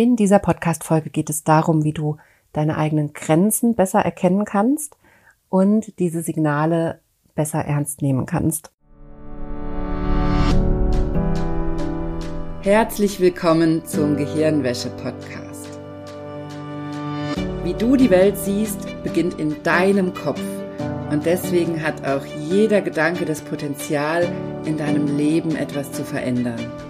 In dieser Podcast-Folge geht es darum, wie du deine eigenen Grenzen besser erkennen kannst und diese Signale besser ernst nehmen kannst. Herzlich willkommen zum Gehirnwäsche-Podcast. Wie du die Welt siehst, beginnt in deinem Kopf. Und deswegen hat auch jeder Gedanke das Potenzial, in deinem Leben etwas zu verändern.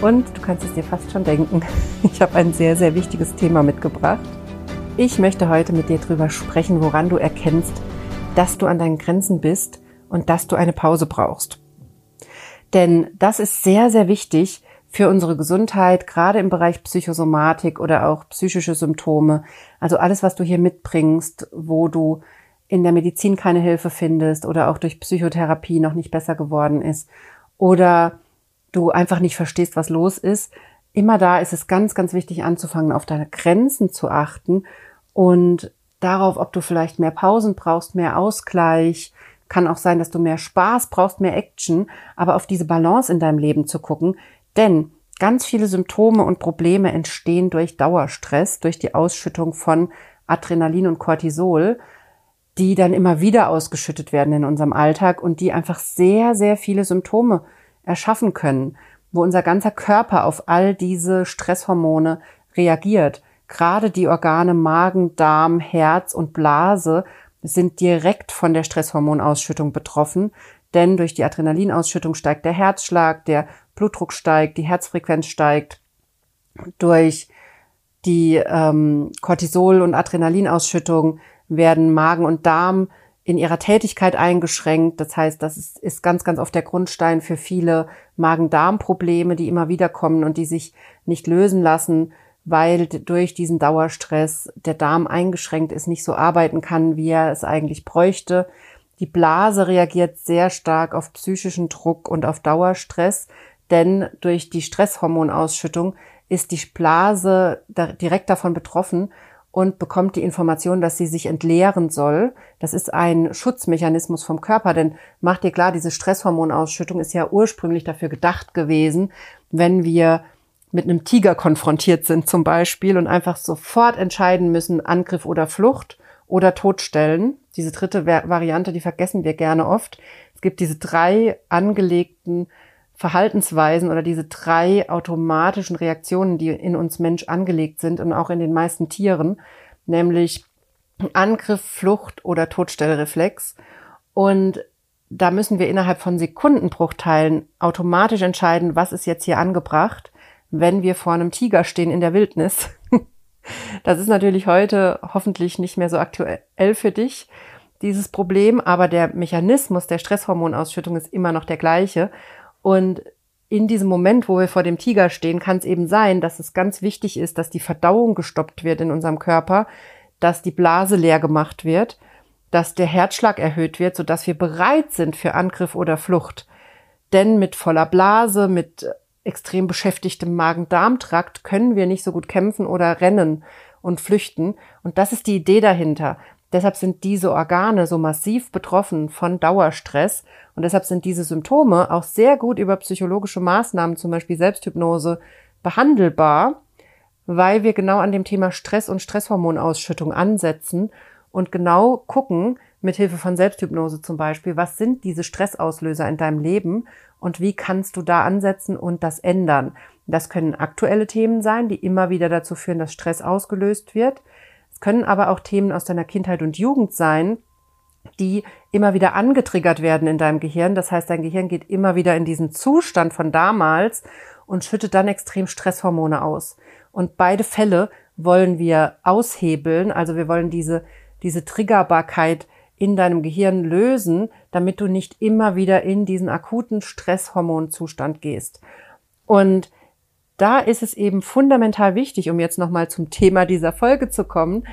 Und du kannst es dir fast schon denken, ich habe ein sehr, sehr wichtiges Thema mitgebracht. Ich möchte heute mit dir darüber sprechen, woran du erkennst, dass du an deinen Grenzen bist und dass du eine Pause brauchst. Denn das ist sehr, sehr wichtig für unsere Gesundheit, gerade im Bereich Psychosomatik oder auch psychische Symptome. Also alles, was du hier mitbringst, wo du in der Medizin keine Hilfe findest oder auch durch Psychotherapie noch nicht besser geworden ist oder du einfach nicht verstehst, was los ist. Immer da ist es ganz, ganz wichtig anzufangen, auf deine Grenzen zu achten und darauf, ob du vielleicht mehr Pausen brauchst, mehr Ausgleich. Kann auch sein, dass du mehr Spaß brauchst, mehr Action, aber auf diese Balance in deinem Leben zu gucken. Denn ganz viele Symptome und Probleme entstehen durch Dauerstress, durch die Ausschüttung von Adrenalin und Cortisol, die dann immer wieder ausgeschüttet werden in unserem Alltag und die einfach sehr, sehr viele Symptome erschaffen können, wo unser ganzer Körper auf all diese Stresshormone reagiert. Gerade die Organe Magen, Darm, Herz und Blase sind direkt von der Stresshormonausschüttung betroffen, denn durch die Adrenalinausschüttung steigt der Herzschlag, der Blutdruck steigt, die Herzfrequenz steigt, durch die ähm, Cortisol- und Adrenalinausschüttung werden Magen und Darm in ihrer Tätigkeit eingeschränkt. Das heißt, das ist, ist ganz, ganz oft der Grundstein für viele Magen-Darm-Probleme, die immer wieder kommen und die sich nicht lösen lassen, weil durch diesen Dauerstress der Darm eingeschränkt ist, nicht so arbeiten kann, wie er es eigentlich bräuchte. Die Blase reagiert sehr stark auf psychischen Druck und auf Dauerstress, denn durch die Stresshormonausschüttung ist die Blase direkt davon betroffen und bekommt die Information, dass sie sich entleeren soll. Das ist ein Schutzmechanismus vom Körper, denn macht dir klar, diese Stresshormonausschüttung ist ja ursprünglich dafür gedacht gewesen, wenn wir mit einem Tiger konfrontiert sind zum Beispiel und einfach sofort entscheiden müssen, Angriff oder Flucht oder Todstellen. Diese dritte Variante, die vergessen wir gerne oft. Es gibt diese drei angelegten Verhaltensweisen oder diese drei automatischen Reaktionen, die in uns Mensch angelegt sind und auch in den meisten Tieren, nämlich Angriff, Flucht oder Todstellreflex. Und da müssen wir innerhalb von Sekundenbruchteilen automatisch entscheiden, was ist jetzt hier angebracht, wenn wir vor einem Tiger stehen in der Wildnis. Das ist natürlich heute hoffentlich nicht mehr so aktuell für dich, dieses Problem, aber der Mechanismus der Stresshormonausschüttung ist immer noch der gleiche. Und in diesem Moment, wo wir vor dem Tiger stehen, kann es eben sein, dass es ganz wichtig ist, dass die Verdauung gestoppt wird in unserem Körper, dass die Blase leer gemacht wird, dass der Herzschlag erhöht wird, sodass wir bereit sind für Angriff oder Flucht. Denn mit voller Blase, mit extrem beschäftigtem Magen-Darm-Trakt können wir nicht so gut kämpfen oder rennen und flüchten. Und das ist die Idee dahinter. Deshalb sind diese Organe so massiv betroffen von Dauerstress und deshalb sind diese Symptome auch sehr gut über psychologische Maßnahmen, zum Beispiel Selbsthypnose, behandelbar, weil wir genau an dem Thema Stress und Stresshormonausschüttung ansetzen und genau gucken, mit Hilfe von Selbsthypnose zum Beispiel, was sind diese Stressauslöser in deinem Leben und wie kannst du da ansetzen und das ändern. Das können aktuelle Themen sein, die immer wieder dazu führen, dass Stress ausgelöst wird. Können aber auch Themen aus deiner Kindheit und Jugend sein, die immer wieder angetriggert werden in deinem Gehirn. Das heißt, dein Gehirn geht immer wieder in diesen Zustand von damals und schüttet dann extrem Stresshormone aus. Und beide Fälle wollen wir aushebeln. Also wir wollen diese, diese Triggerbarkeit in deinem Gehirn lösen, damit du nicht immer wieder in diesen akuten Stresshormonzustand gehst. Und da ist es eben fundamental wichtig, um jetzt nochmal zum Thema dieser Folge zu kommen,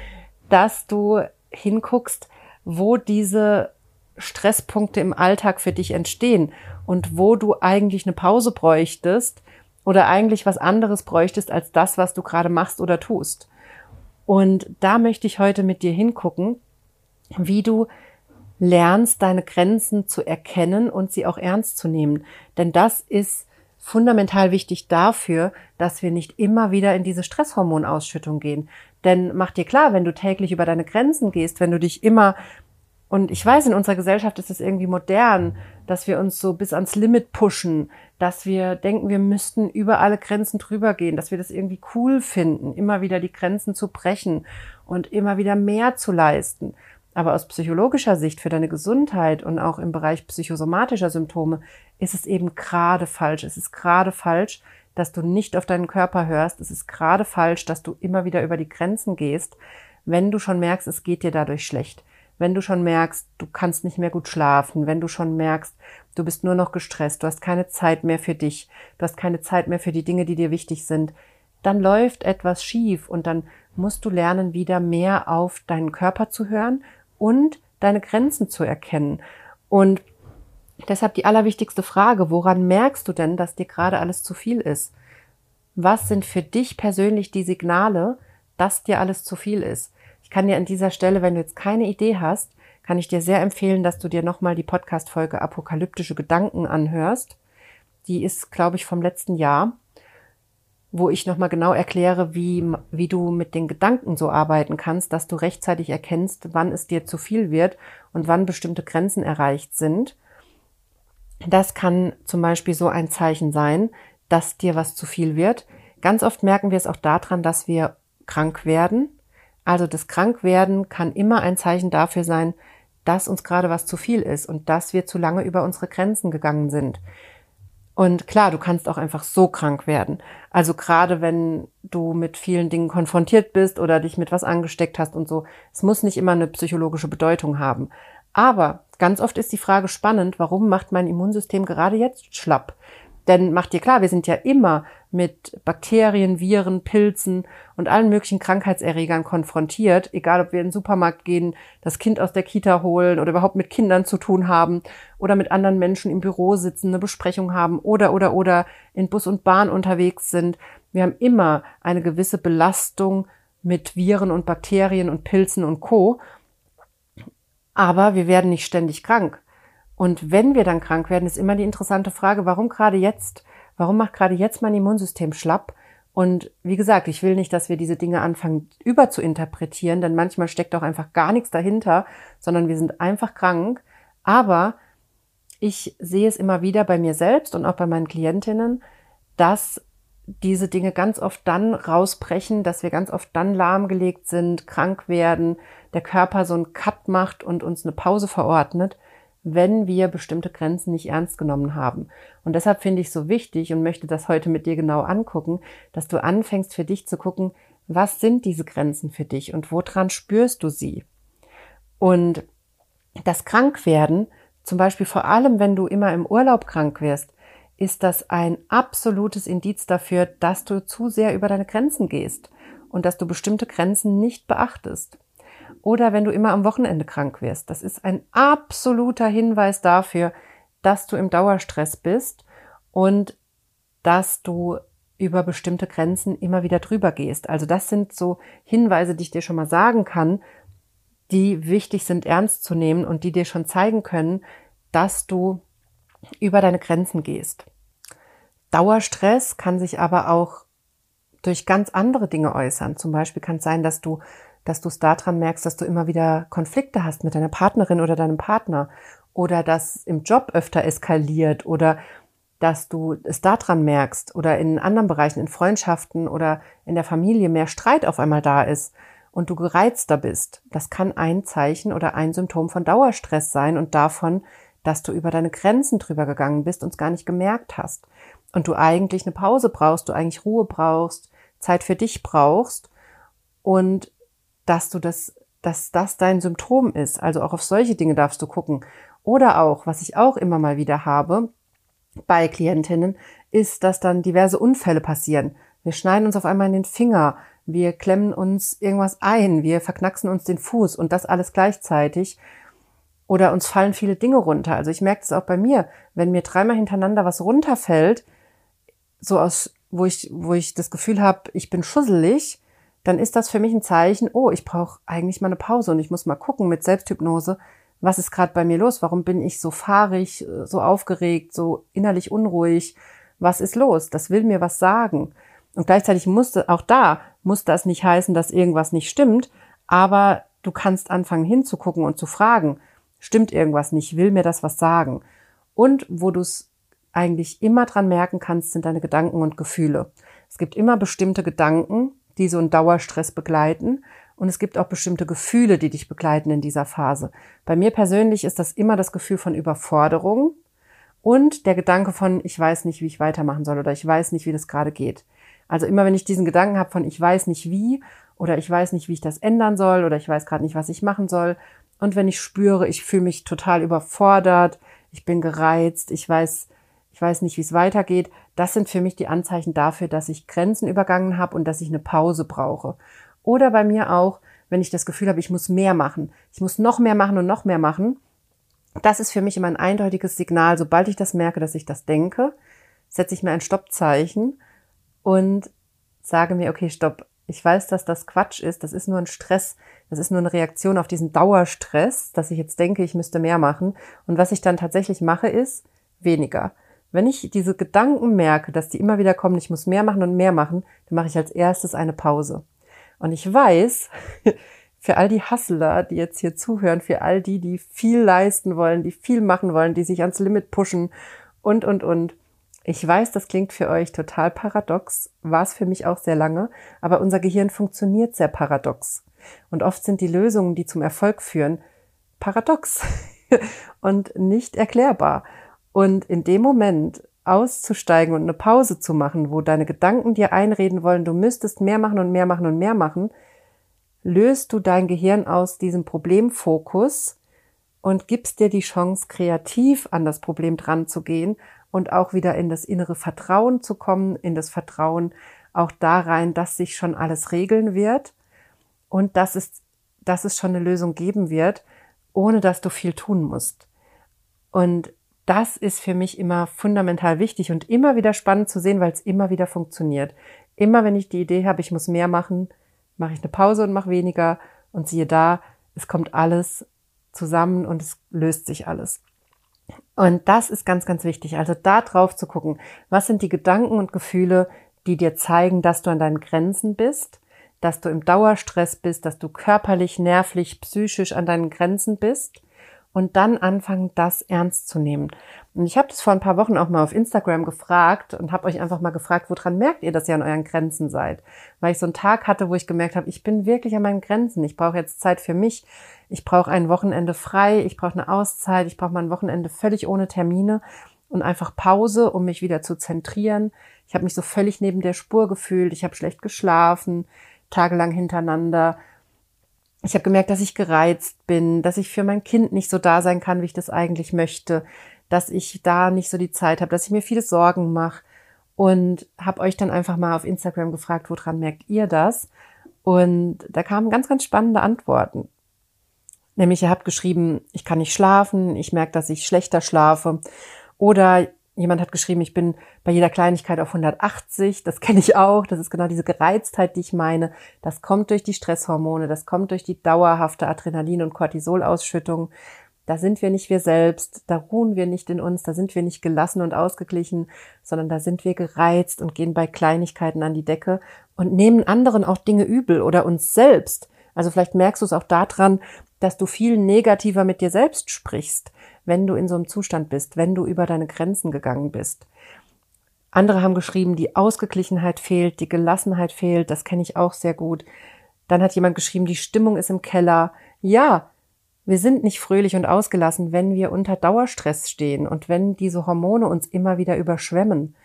dass du hinguckst, wo diese Stresspunkte im Alltag für dich entstehen und wo du eigentlich eine Pause bräuchtest oder eigentlich was anderes bräuchtest als das, was du gerade machst oder tust. Und da möchte ich heute mit dir hingucken, wie du lernst, deine Grenzen zu erkennen und sie auch ernst zu nehmen. Denn das ist fundamental wichtig dafür, dass wir nicht immer wieder in diese Stresshormonausschüttung gehen. Denn mach dir klar, wenn du täglich über deine Grenzen gehst, wenn du dich immer und ich weiß, in unserer Gesellschaft ist es irgendwie modern, dass wir uns so bis ans Limit pushen, dass wir denken, wir müssten über alle Grenzen drüber gehen, dass wir das irgendwie cool finden, immer wieder die Grenzen zu brechen und immer wieder mehr zu leisten. Aber aus psychologischer Sicht für deine Gesundheit und auch im Bereich psychosomatischer Symptome ist es eben gerade falsch. Es ist gerade falsch, dass du nicht auf deinen Körper hörst. Es ist gerade falsch, dass du immer wieder über die Grenzen gehst, wenn du schon merkst, es geht dir dadurch schlecht. Wenn du schon merkst, du kannst nicht mehr gut schlafen, wenn du schon merkst, du bist nur noch gestresst, du hast keine Zeit mehr für dich, du hast keine Zeit mehr für die Dinge, die dir wichtig sind, dann läuft etwas schief und dann musst du lernen, wieder mehr auf deinen Körper zu hören und deine Grenzen zu erkennen. Und deshalb die allerwichtigste Frage, woran merkst du denn, dass dir gerade alles zu viel ist? Was sind für dich persönlich die Signale, dass dir alles zu viel ist? Ich kann dir an dieser Stelle, wenn du jetzt keine Idee hast, kann ich dir sehr empfehlen, dass du dir nochmal die Podcast-Folge Apokalyptische Gedanken anhörst. Die ist, glaube ich, vom letzten Jahr wo ich nochmal genau erkläre, wie, wie du mit den Gedanken so arbeiten kannst, dass du rechtzeitig erkennst, wann es dir zu viel wird und wann bestimmte Grenzen erreicht sind. Das kann zum Beispiel so ein Zeichen sein, dass dir was zu viel wird. Ganz oft merken wir es auch daran, dass wir krank werden. Also das Krankwerden kann immer ein Zeichen dafür sein, dass uns gerade was zu viel ist und dass wir zu lange über unsere Grenzen gegangen sind. Und klar, du kannst auch einfach so krank werden. Also gerade wenn du mit vielen Dingen konfrontiert bist oder dich mit was angesteckt hast und so. Es muss nicht immer eine psychologische Bedeutung haben. Aber ganz oft ist die Frage spannend, warum macht mein Immunsystem gerade jetzt schlapp? Denn macht dir klar, wir sind ja immer mit Bakterien, Viren, Pilzen und allen möglichen Krankheitserregern konfrontiert, egal ob wir in den Supermarkt gehen, das Kind aus der Kita holen oder überhaupt mit Kindern zu tun haben oder mit anderen Menschen im Büro sitzen, eine Besprechung haben oder oder oder in Bus und Bahn unterwegs sind. Wir haben immer eine gewisse Belastung mit Viren und Bakterien und Pilzen und Co. Aber wir werden nicht ständig krank. Und wenn wir dann krank werden, ist immer die interessante Frage, warum gerade jetzt? Warum macht gerade jetzt mein Immunsystem schlapp? Und wie gesagt, ich will nicht, dass wir diese Dinge anfangen über zu interpretieren, denn manchmal steckt auch einfach gar nichts dahinter, sondern wir sind einfach krank. Aber ich sehe es immer wieder bei mir selbst und auch bei meinen Klientinnen, dass diese Dinge ganz oft dann rausbrechen, dass wir ganz oft dann lahmgelegt sind, krank werden, der Körper so einen Cut macht und uns eine Pause verordnet, wenn wir bestimmte Grenzen nicht ernst genommen haben. Und deshalb finde ich so wichtig und möchte das heute mit dir genau angucken, dass du anfängst für dich zu gucken, was sind diese Grenzen für dich und woran spürst du sie? Und das Krankwerden, zum Beispiel vor allem, wenn du immer im Urlaub krank wirst, ist das ein absolutes Indiz dafür, dass du zu sehr über deine Grenzen gehst und dass du bestimmte Grenzen nicht beachtest oder wenn du immer am Wochenende krank wirst. Das ist ein absoluter Hinweis dafür, dass du im Dauerstress bist und dass du über bestimmte Grenzen immer wieder drüber gehst. Also das sind so Hinweise, die ich dir schon mal sagen kann, die wichtig sind ernst zu nehmen und die dir schon zeigen können, dass du über deine Grenzen gehst. Dauerstress kann sich aber auch durch ganz andere Dinge äußern. Zum Beispiel kann es sein, dass du dass du es daran merkst, dass du immer wieder Konflikte hast mit deiner Partnerin oder deinem Partner oder dass im Job öfter eskaliert oder dass du es daran merkst oder in anderen Bereichen, in Freundschaften oder in der Familie mehr Streit auf einmal da ist und du gereizter bist. Das kann ein Zeichen oder ein Symptom von Dauerstress sein und davon, dass du über deine Grenzen drüber gegangen bist und es gar nicht gemerkt hast. Und du eigentlich eine Pause brauchst, du eigentlich Ruhe brauchst, Zeit für dich brauchst und dass du das, dass das dein Symptom ist. Also auch auf solche Dinge darfst du gucken. Oder auch, was ich auch immer mal wieder habe bei Klientinnen, ist, dass dann diverse Unfälle passieren. Wir schneiden uns auf einmal in den Finger, wir klemmen uns irgendwas ein, wir verknacksen uns den Fuß und das alles gleichzeitig. Oder uns fallen viele Dinge runter. Also ich merke das auch bei mir, wenn mir dreimal hintereinander was runterfällt, so aus, wo ich, wo ich das Gefühl habe, ich bin schusselig, dann ist das für mich ein Zeichen, oh, ich brauche eigentlich mal eine Pause und ich muss mal gucken mit Selbsthypnose, was ist gerade bei mir los? Warum bin ich so fahrig, so aufgeregt, so innerlich unruhig? Was ist los? Das will mir was sagen. Und gleichzeitig musste auch da muss das nicht heißen, dass irgendwas nicht stimmt, aber du kannst anfangen hinzugucken und zu fragen, stimmt irgendwas nicht, will mir das was sagen? Und wo du es eigentlich immer dran merken kannst, sind deine Gedanken und Gefühle. Es gibt immer bestimmte Gedanken, die so einen Dauerstress begleiten und es gibt auch bestimmte Gefühle, die dich begleiten in dieser Phase. Bei mir persönlich ist das immer das Gefühl von Überforderung und der Gedanke von, ich weiß nicht, wie ich weitermachen soll oder ich weiß nicht, wie das gerade geht. Also immer wenn ich diesen Gedanken habe von ich weiß nicht wie oder ich weiß nicht, wie ich das ändern soll oder ich weiß gerade nicht, was ich machen soll und wenn ich spüre, ich fühle mich total überfordert, ich bin gereizt, ich weiß ich weiß nicht, wie es weitergeht, das sind für mich die Anzeichen dafür, dass ich Grenzen übergangen habe und dass ich eine Pause brauche. Oder bei mir auch, wenn ich das Gefühl habe, ich muss mehr machen, ich muss noch mehr machen und noch mehr machen. Das ist für mich immer ein eindeutiges Signal. Sobald ich das merke, dass ich das denke, setze ich mir ein Stoppzeichen und sage mir, okay, stopp. Ich weiß, dass das Quatsch ist. Das ist nur ein Stress. Das ist nur eine Reaktion auf diesen Dauerstress, dass ich jetzt denke, ich müsste mehr machen. Und was ich dann tatsächlich mache, ist weniger. Wenn ich diese Gedanken merke, dass die immer wieder kommen, ich muss mehr machen und mehr machen, dann mache ich als erstes eine Pause. Und ich weiß, für all die Hustler, die jetzt hier zuhören, für all die, die viel leisten wollen, die viel machen wollen, die sich ans Limit pushen und, und, und, ich weiß, das klingt für euch total paradox, war es für mich auch sehr lange, aber unser Gehirn funktioniert sehr paradox. Und oft sind die Lösungen, die zum Erfolg führen, paradox und nicht erklärbar. Und in dem Moment auszusteigen und eine Pause zu machen, wo deine Gedanken dir einreden wollen, du müsstest mehr machen und mehr machen und mehr machen, löst du dein Gehirn aus diesem Problemfokus und gibst dir die Chance, kreativ an das Problem dran zu gehen und auch wieder in das innere Vertrauen zu kommen, in das Vertrauen auch da rein, dass sich schon alles regeln wird und dass es, dass es schon eine Lösung geben wird, ohne dass du viel tun musst. Und das ist für mich immer fundamental wichtig und immer wieder spannend zu sehen, weil es immer wieder funktioniert. Immer wenn ich die Idee habe, ich muss mehr machen, mache ich eine Pause und mache weniger und siehe da, es kommt alles zusammen und es löst sich alles. Und das ist ganz, ganz wichtig. Also da drauf zu gucken, was sind die Gedanken und Gefühle, die dir zeigen, dass du an deinen Grenzen bist, dass du im Dauerstress bist, dass du körperlich, nervlich, psychisch an deinen Grenzen bist und dann anfangen, das ernst zu nehmen. Und ich habe das vor ein paar Wochen auch mal auf Instagram gefragt und habe euch einfach mal gefragt, woran merkt ihr, dass ihr an euren Grenzen seid? Weil ich so einen Tag hatte, wo ich gemerkt habe, ich bin wirklich an meinen Grenzen. Ich brauche jetzt Zeit für mich. Ich brauche ein Wochenende frei. Ich brauche eine Auszeit. Ich brauche mal ein Wochenende völlig ohne Termine und einfach Pause, um mich wieder zu zentrieren. Ich habe mich so völlig neben der Spur gefühlt. Ich habe schlecht geschlafen, tagelang hintereinander ich habe gemerkt, dass ich gereizt bin, dass ich für mein Kind nicht so da sein kann, wie ich das eigentlich möchte, dass ich da nicht so die Zeit habe, dass ich mir viele Sorgen mache und habe euch dann einfach mal auf Instagram gefragt, woran merkt ihr das? Und da kamen ganz, ganz spannende Antworten. Nämlich ihr habt geschrieben, ich kann nicht schlafen, ich merke, dass ich schlechter schlafe. Oder Jemand hat geschrieben, ich bin bei jeder Kleinigkeit auf 180. Das kenne ich auch. Das ist genau diese Gereiztheit, die ich meine. Das kommt durch die Stresshormone, das kommt durch die dauerhafte Adrenalin- und Cortisolausschüttung. Da sind wir nicht wir selbst, da ruhen wir nicht in uns, da sind wir nicht gelassen und ausgeglichen, sondern da sind wir gereizt und gehen bei Kleinigkeiten an die Decke und nehmen anderen auch Dinge übel oder uns selbst. Also vielleicht merkst du es auch daran, dass du viel negativer mit dir selbst sprichst wenn du in so einem Zustand bist, wenn du über deine Grenzen gegangen bist. Andere haben geschrieben, die Ausgeglichenheit fehlt, die Gelassenheit fehlt, das kenne ich auch sehr gut. Dann hat jemand geschrieben, die Stimmung ist im Keller. Ja, wir sind nicht fröhlich und ausgelassen, wenn wir unter Dauerstress stehen und wenn diese Hormone uns immer wieder überschwemmen,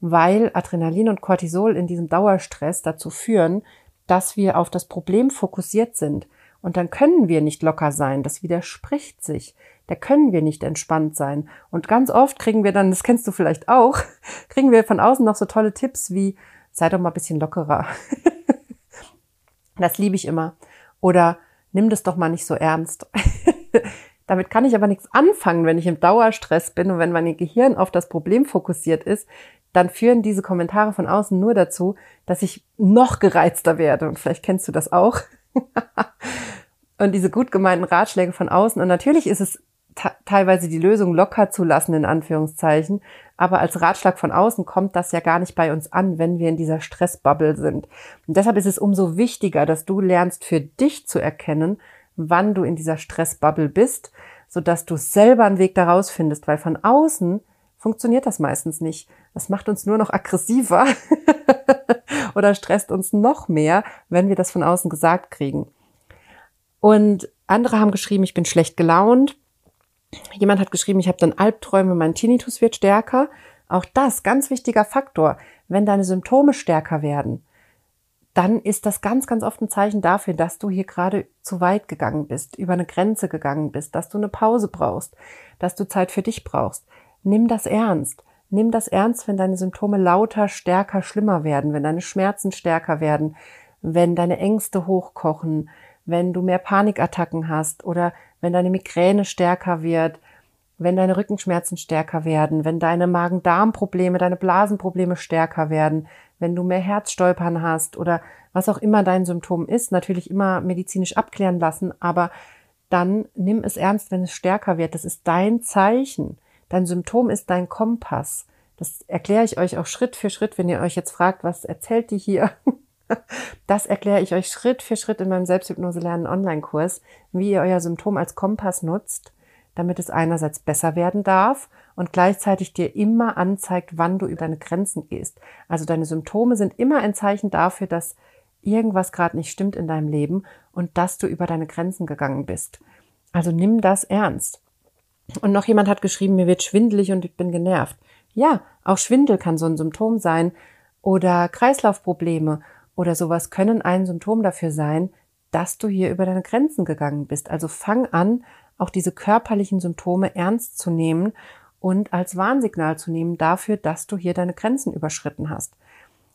weil Adrenalin und Cortisol in diesem Dauerstress dazu führen, dass wir auf das Problem fokussiert sind. Und dann können wir nicht locker sein. Das widerspricht sich da können wir nicht entspannt sein. Und ganz oft kriegen wir dann, das kennst du vielleicht auch, kriegen wir von außen noch so tolle Tipps wie sei doch mal ein bisschen lockerer. das liebe ich immer. Oder nimm das doch mal nicht so ernst. Damit kann ich aber nichts anfangen, wenn ich im Dauerstress bin und wenn mein Gehirn auf das Problem fokussiert ist, dann führen diese Kommentare von außen nur dazu, dass ich noch gereizter werde. Und vielleicht kennst du das auch. und diese gut gemeinten Ratschläge von außen. Und natürlich ist es teilweise die Lösung locker zu lassen, in Anführungszeichen. Aber als Ratschlag von außen kommt das ja gar nicht bei uns an, wenn wir in dieser Stressbubble sind. Und deshalb ist es umso wichtiger, dass du lernst, für dich zu erkennen, wann du in dieser Stressbubble bist, sodass du selber einen Weg daraus findest, weil von außen funktioniert das meistens nicht. Das macht uns nur noch aggressiver oder stresst uns noch mehr, wenn wir das von außen gesagt kriegen. Und andere haben geschrieben, ich bin schlecht gelaunt. Jemand hat geschrieben, ich habe dann Albträume, mein Tinnitus wird stärker. Auch das, ganz wichtiger Faktor. Wenn deine Symptome stärker werden, dann ist das ganz, ganz oft ein Zeichen dafür, dass du hier gerade zu weit gegangen bist, über eine Grenze gegangen bist, dass du eine Pause brauchst, dass du Zeit für dich brauchst. Nimm das ernst. Nimm das ernst, wenn deine Symptome lauter, stärker, schlimmer werden, wenn deine Schmerzen stärker werden, wenn deine Ängste hochkochen, wenn du mehr Panikattacken hast oder wenn deine Migräne stärker wird, wenn deine Rückenschmerzen stärker werden, wenn deine Magen-Darm-Probleme, deine Blasenprobleme stärker werden, wenn du mehr Herzstolpern hast oder was auch immer dein Symptom ist, natürlich immer medizinisch abklären lassen, aber dann nimm es ernst, wenn es stärker wird. Das ist dein Zeichen. Dein Symptom ist dein Kompass. Das erkläre ich euch auch Schritt für Schritt, wenn ihr euch jetzt fragt, was erzählt die hier? Das erkläre ich euch Schritt für Schritt in meinem Selbsthypnose lernen Online-Kurs, wie ihr euer Symptom als Kompass nutzt, damit es einerseits besser werden darf und gleichzeitig dir immer anzeigt, wann du über deine Grenzen gehst. Also deine Symptome sind immer ein Zeichen dafür, dass irgendwas gerade nicht stimmt in deinem Leben und dass du über deine Grenzen gegangen bist. Also nimm das ernst. Und noch jemand hat geschrieben, mir wird schwindelig und ich bin genervt. Ja, auch Schwindel kann so ein Symptom sein oder Kreislaufprobleme oder sowas können ein Symptom dafür sein, dass du hier über deine Grenzen gegangen bist. Also fang an, auch diese körperlichen Symptome ernst zu nehmen und als Warnsignal zu nehmen dafür, dass du hier deine Grenzen überschritten hast.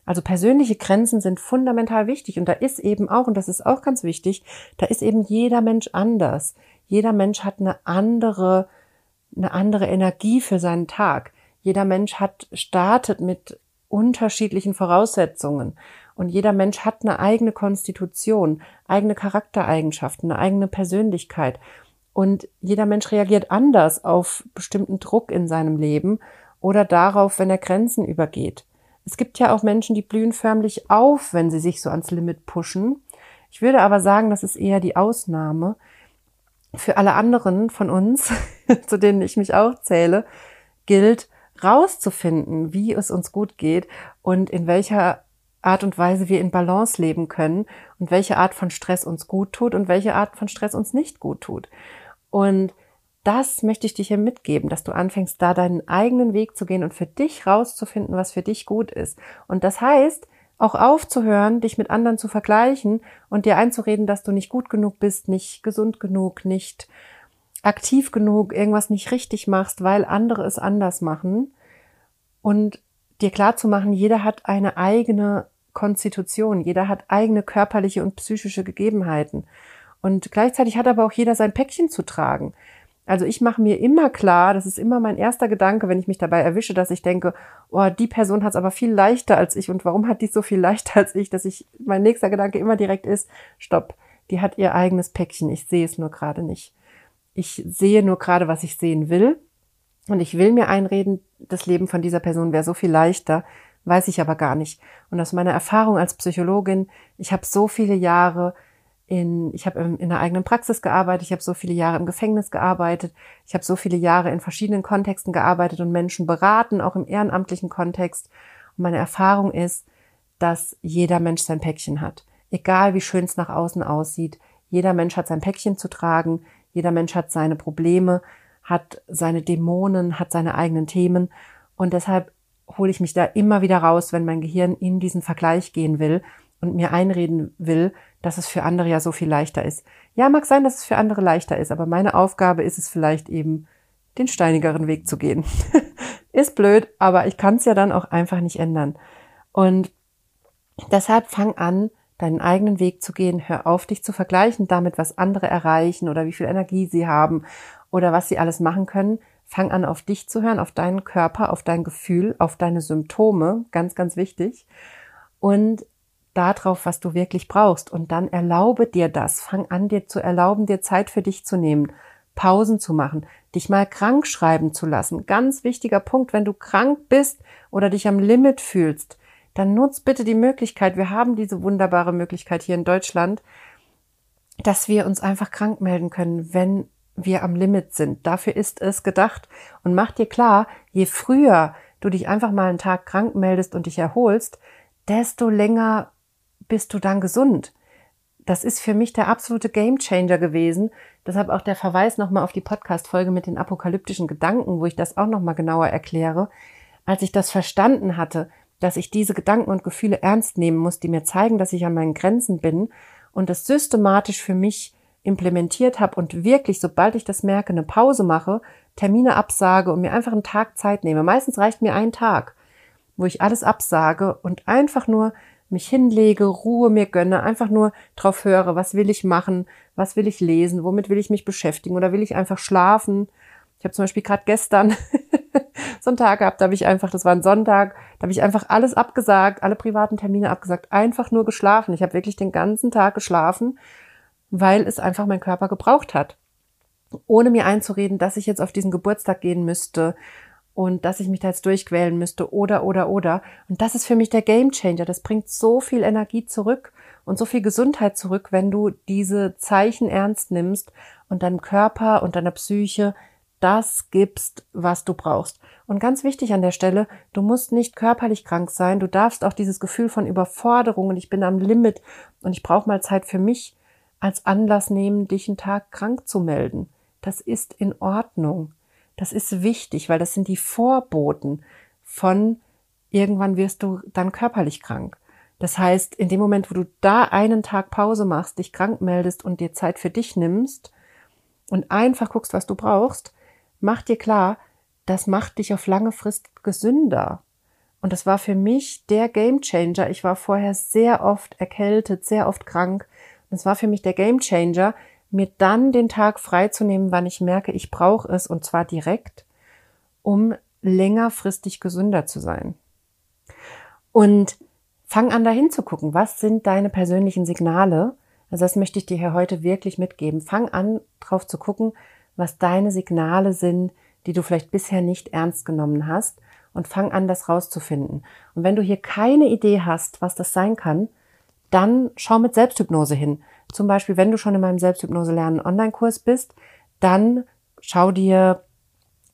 Also persönliche Grenzen sind fundamental wichtig und da ist eben auch, und das ist auch ganz wichtig, da ist eben jeder Mensch anders. Jeder Mensch hat eine andere, eine andere Energie für seinen Tag. Jeder Mensch hat, startet mit unterschiedlichen Voraussetzungen. Und jeder Mensch hat eine eigene Konstitution, eigene Charaktereigenschaften, eine eigene Persönlichkeit. Und jeder Mensch reagiert anders auf bestimmten Druck in seinem Leben oder darauf, wenn er Grenzen übergeht. Es gibt ja auch Menschen, die blühen förmlich auf, wenn sie sich so ans Limit pushen. Ich würde aber sagen, das ist eher die Ausnahme. Für alle anderen von uns, zu denen ich mich auch zähle, gilt rauszufinden, wie es uns gut geht und in welcher Art und Weise wir in Balance leben können und welche Art von Stress uns gut tut und welche Art von Stress uns nicht gut tut. Und das möchte ich dir hier mitgeben, dass du anfängst, da deinen eigenen Weg zu gehen und für dich rauszufinden, was für dich gut ist. Und das heißt, auch aufzuhören, dich mit anderen zu vergleichen und dir einzureden, dass du nicht gut genug bist, nicht gesund genug, nicht aktiv genug, irgendwas nicht richtig machst, weil andere es anders machen. Und dir klar zu machen, jeder hat eine eigene Konstitution, jeder hat eigene körperliche und psychische Gegebenheiten. Und gleichzeitig hat aber auch jeder sein Päckchen zu tragen. Also ich mache mir immer klar, das ist immer mein erster Gedanke, wenn ich mich dabei erwische, dass ich denke, oh, die Person hat es aber viel leichter als ich und warum hat die so viel leichter als ich, dass ich mein nächster Gedanke immer direkt ist, stopp, die hat ihr eigenes Päckchen, ich sehe es nur gerade nicht. Ich sehe nur gerade, was ich sehen will und ich will mir einreden, das Leben von dieser Person wäre so viel leichter, weiß ich aber gar nicht. Und aus meiner Erfahrung als Psychologin, ich habe so viele Jahre in, ich habe in einer eigenen Praxis gearbeitet, ich habe so viele Jahre im Gefängnis gearbeitet, ich habe so viele Jahre in verschiedenen Kontexten gearbeitet und Menschen beraten, auch im ehrenamtlichen Kontext. Und meine Erfahrung ist, dass jeder Mensch sein Päckchen hat. Egal wie schön es nach außen aussieht, jeder Mensch hat sein Päckchen zu tragen, jeder Mensch hat seine Probleme, hat seine Dämonen, hat seine eigenen Themen. Und deshalb hole ich mich da immer wieder raus, wenn mein Gehirn in diesen Vergleich gehen will und mir einreden will, dass es für andere ja so viel leichter ist. Ja, mag sein, dass es für andere leichter ist, aber meine Aufgabe ist es vielleicht eben, den steinigeren Weg zu gehen. ist blöd, aber ich kann es ja dann auch einfach nicht ändern. Und Deshalb fang an, deinen eigenen Weg zu gehen. Hör auf, dich zu vergleichen damit, was andere erreichen oder wie viel Energie sie haben oder was sie alles machen können. Fang an, auf dich zu hören, auf deinen Körper, auf dein Gefühl, auf deine Symptome. Ganz, ganz wichtig. Und darauf, was du wirklich brauchst. Und dann erlaube dir das. Fang an, dir zu erlauben, dir Zeit für dich zu nehmen, Pausen zu machen, dich mal krank schreiben zu lassen. Ganz wichtiger Punkt, wenn du krank bist oder dich am Limit fühlst, dann nutz bitte die Möglichkeit, wir haben diese wunderbare Möglichkeit hier in Deutschland, dass wir uns einfach krank melden können, wenn wir am Limit sind. Dafür ist es gedacht. Und mach dir klar, je früher du dich einfach mal einen Tag krank meldest und dich erholst, desto länger bist du dann gesund. Das ist für mich der absolute Gamechanger gewesen. Deshalb auch der Verweis nochmal auf die Podcast-Folge mit den apokalyptischen Gedanken, wo ich das auch nochmal genauer erkläre. Als ich das verstanden hatte, dass ich diese Gedanken und Gefühle ernst nehmen muss, die mir zeigen, dass ich an meinen Grenzen bin und das systematisch für mich implementiert habe und wirklich, sobald ich das merke, eine Pause mache, Termine absage und mir einfach einen Tag Zeit nehme. Meistens reicht mir ein Tag, wo ich alles absage und einfach nur mich hinlege, Ruhe mir gönne, einfach nur drauf höre, was will ich machen, was will ich lesen, womit will ich mich beschäftigen oder will ich einfach schlafen. Ich habe zum Beispiel gerade gestern so einen Tag gehabt, da habe ich einfach, das war ein Sonntag, da habe ich einfach alles abgesagt, alle privaten Termine abgesagt, einfach nur geschlafen. Ich habe wirklich den ganzen Tag geschlafen, weil es einfach mein Körper gebraucht hat. Ohne mir einzureden, dass ich jetzt auf diesen Geburtstag gehen müsste und dass ich mich da jetzt durchquälen müsste oder oder oder. Und das ist für mich der Game Changer. Das bringt so viel Energie zurück und so viel Gesundheit zurück, wenn du diese Zeichen ernst nimmst und deinem Körper und deiner Psyche das gibst, was du brauchst. Und ganz wichtig an der Stelle, du musst nicht körperlich krank sein, du darfst auch dieses Gefühl von Überforderung und ich bin am Limit und ich brauche mal Zeit für mich als Anlass nehmen, dich einen Tag krank zu melden. Das ist in Ordnung. Das ist wichtig, weil das sind die Vorboten von irgendwann wirst du dann körperlich krank. Das heißt, in dem Moment, wo du da einen Tag Pause machst, dich krank meldest und dir Zeit für dich nimmst und einfach guckst, was du brauchst, mach dir klar, das macht dich auf lange Frist gesünder. Und das war für mich der Gamechanger. Ich war vorher sehr oft erkältet, sehr oft krank. Das war für mich der Gamechanger, mir dann den Tag freizunehmen, wann ich merke, ich brauche es, und zwar direkt, um längerfristig gesünder zu sein. Und fang an, dahin zu gucken. Was sind deine persönlichen Signale? Also das möchte ich dir hier heute wirklich mitgeben. Fang an, drauf zu gucken, was deine Signale sind, die du vielleicht bisher nicht ernst genommen hast und fang an, das rauszufinden. Und wenn du hier keine Idee hast, was das sein kann, dann schau mit Selbsthypnose hin. Zum Beispiel, wenn du schon in meinem Selbsthypnose lernen Online-Kurs bist, dann schau dir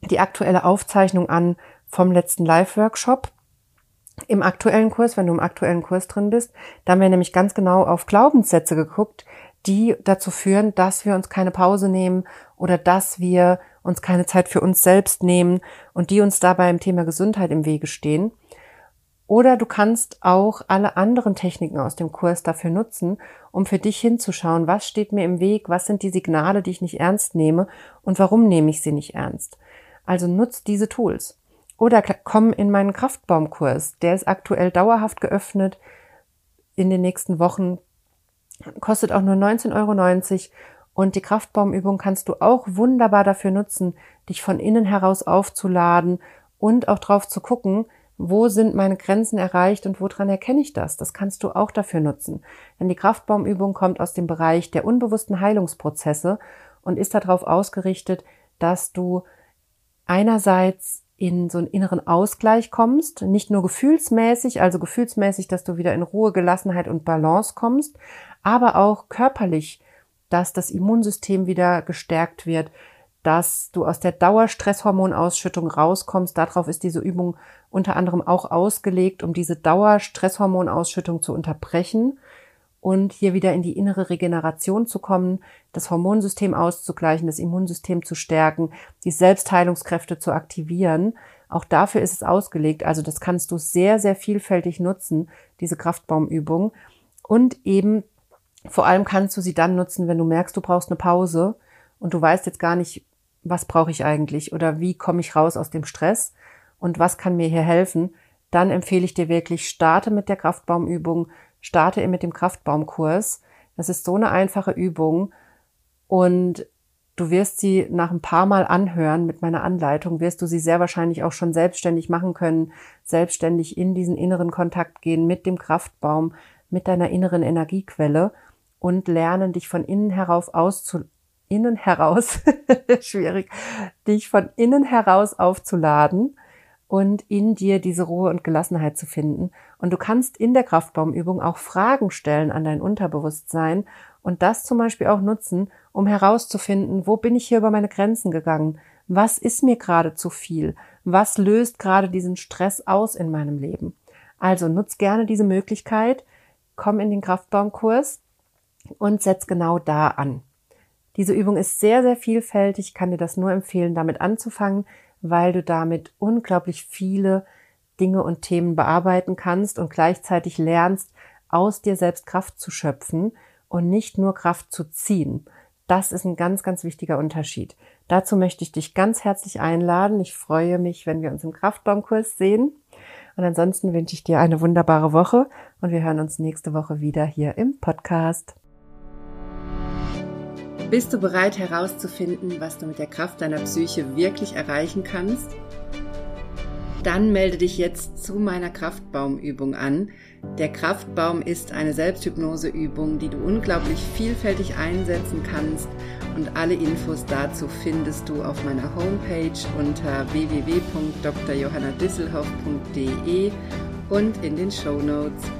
die aktuelle Aufzeichnung an vom letzten Live-Workshop. Im aktuellen Kurs, wenn du im aktuellen Kurs drin bist, da haben wir nämlich ganz genau auf Glaubenssätze geguckt, die dazu führen, dass wir uns keine Pause nehmen oder dass wir uns keine Zeit für uns selbst nehmen und die uns dabei im Thema Gesundheit im Wege stehen. Oder du kannst auch alle anderen Techniken aus dem Kurs dafür nutzen, um für dich hinzuschauen, was steht mir im Weg, was sind die Signale, die ich nicht ernst nehme und warum nehme ich sie nicht ernst. Also nutz diese Tools. Oder komm in meinen Kraftbaumkurs. Der ist aktuell dauerhaft geöffnet in den nächsten Wochen kostet auch nur 19,90 Euro und die Kraftbaumübung kannst du auch wunderbar dafür nutzen, dich von innen heraus aufzuladen und auch drauf zu gucken, wo sind meine Grenzen erreicht und woran erkenne ich das? Das kannst du auch dafür nutzen. Denn die Kraftbaumübung kommt aus dem Bereich der unbewussten Heilungsprozesse und ist darauf ausgerichtet, dass du einerseits in so einen inneren Ausgleich kommst, nicht nur gefühlsmäßig, also gefühlsmäßig, dass du wieder in Ruhe, Gelassenheit und Balance kommst, aber auch körperlich, dass das Immunsystem wieder gestärkt wird, dass du aus der Dauerstresshormonausschüttung rauskommst. Darauf ist diese Übung unter anderem auch ausgelegt, um diese Dauerstresshormonausschüttung zu unterbrechen und hier wieder in die innere Regeneration zu kommen, das Hormonsystem auszugleichen, das Immunsystem zu stärken, die Selbstheilungskräfte zu aktivieren. Auch dafür ist es ausgelegt. Also das kannst du sehr, sehr vielfältig nutzen, diese Kraftbaumübung. Und eben vor allem kannst du sie dann nutzen, wenn du merkst, du brauchst eine Pause und du weißt jetzt gar nicht, was brauche ich eigentlich oder wie komme ich raus aus dem Stress und was kann mir hier helfen. dann empfehle ich dir wirklich, starte mit der Kraftbaumübung, starte mit dem Kraftbaumkurs. Das ist so eine einfache Übung und du wirst sie nach ein paar Mal anhören mit meiner Anleitung, wirst du sie sehr wahrscheinlich auch schon selbstständig machen können, selbstständig in diesen inneren Kontakt gehen mit dem Kraftbaum, mit deiner inneren Energiequelle und lernen, dich von innen herauf auszu innen heraus, schwierig, dich von innen heraus aufzuladen und in dir diese Ruhe und Gelassenheit zu finden. Und du kannst in der Kraftbaumübung auch Fragen stellen an dein Unterbewusstsein und das zum Beispiel auch nutzen, um herauszufinden, wo bin ich hier über meine Grenzen gegangen? Was ist mir gerade zu viel? Was löst gerade diesen Stress aus in meinem Leben? Also nutz gerne diese Möglichkeit, komm in den Kraftbaumkurs und setz genau da an. Diese Übung ist sehr, sehr vielfältig. Ich kann dir das nur empfehlen, damit anzufangen, weil du damit unglaublich viele Dinge und Themen bearbeiten kannst und gleichzeitig lernst, aus dir selbst Kraft zu schöpfen und nicht nur Kraft zu ziehen. Das ist ein ganz, ganz wichtiger Unterschied. Dazu möchte ich dich ganz herzlich einladen. Ich freue mich, wenn wir uns im Kraftbaumkurs sehen. Und ansonsten wünsche ich dir eine wunderbare Woche und wir hören uns nächste Woche wieder hier im Podcast. Bist du bereit herauszufinden, was du mit der Kraft deiner Psyche wirklich erreichen kannst? Dann melde dich jetzt zu meiner Kraftbaumübung an. Der Kraftbaum ist eine Selbsthypnoseübung, die du unglaublich vielfältig einsetzen kannst und alle Infos dazu findest du auf meiner Homepage unter www.drjohannadisselhoff.de und in den Show Notes.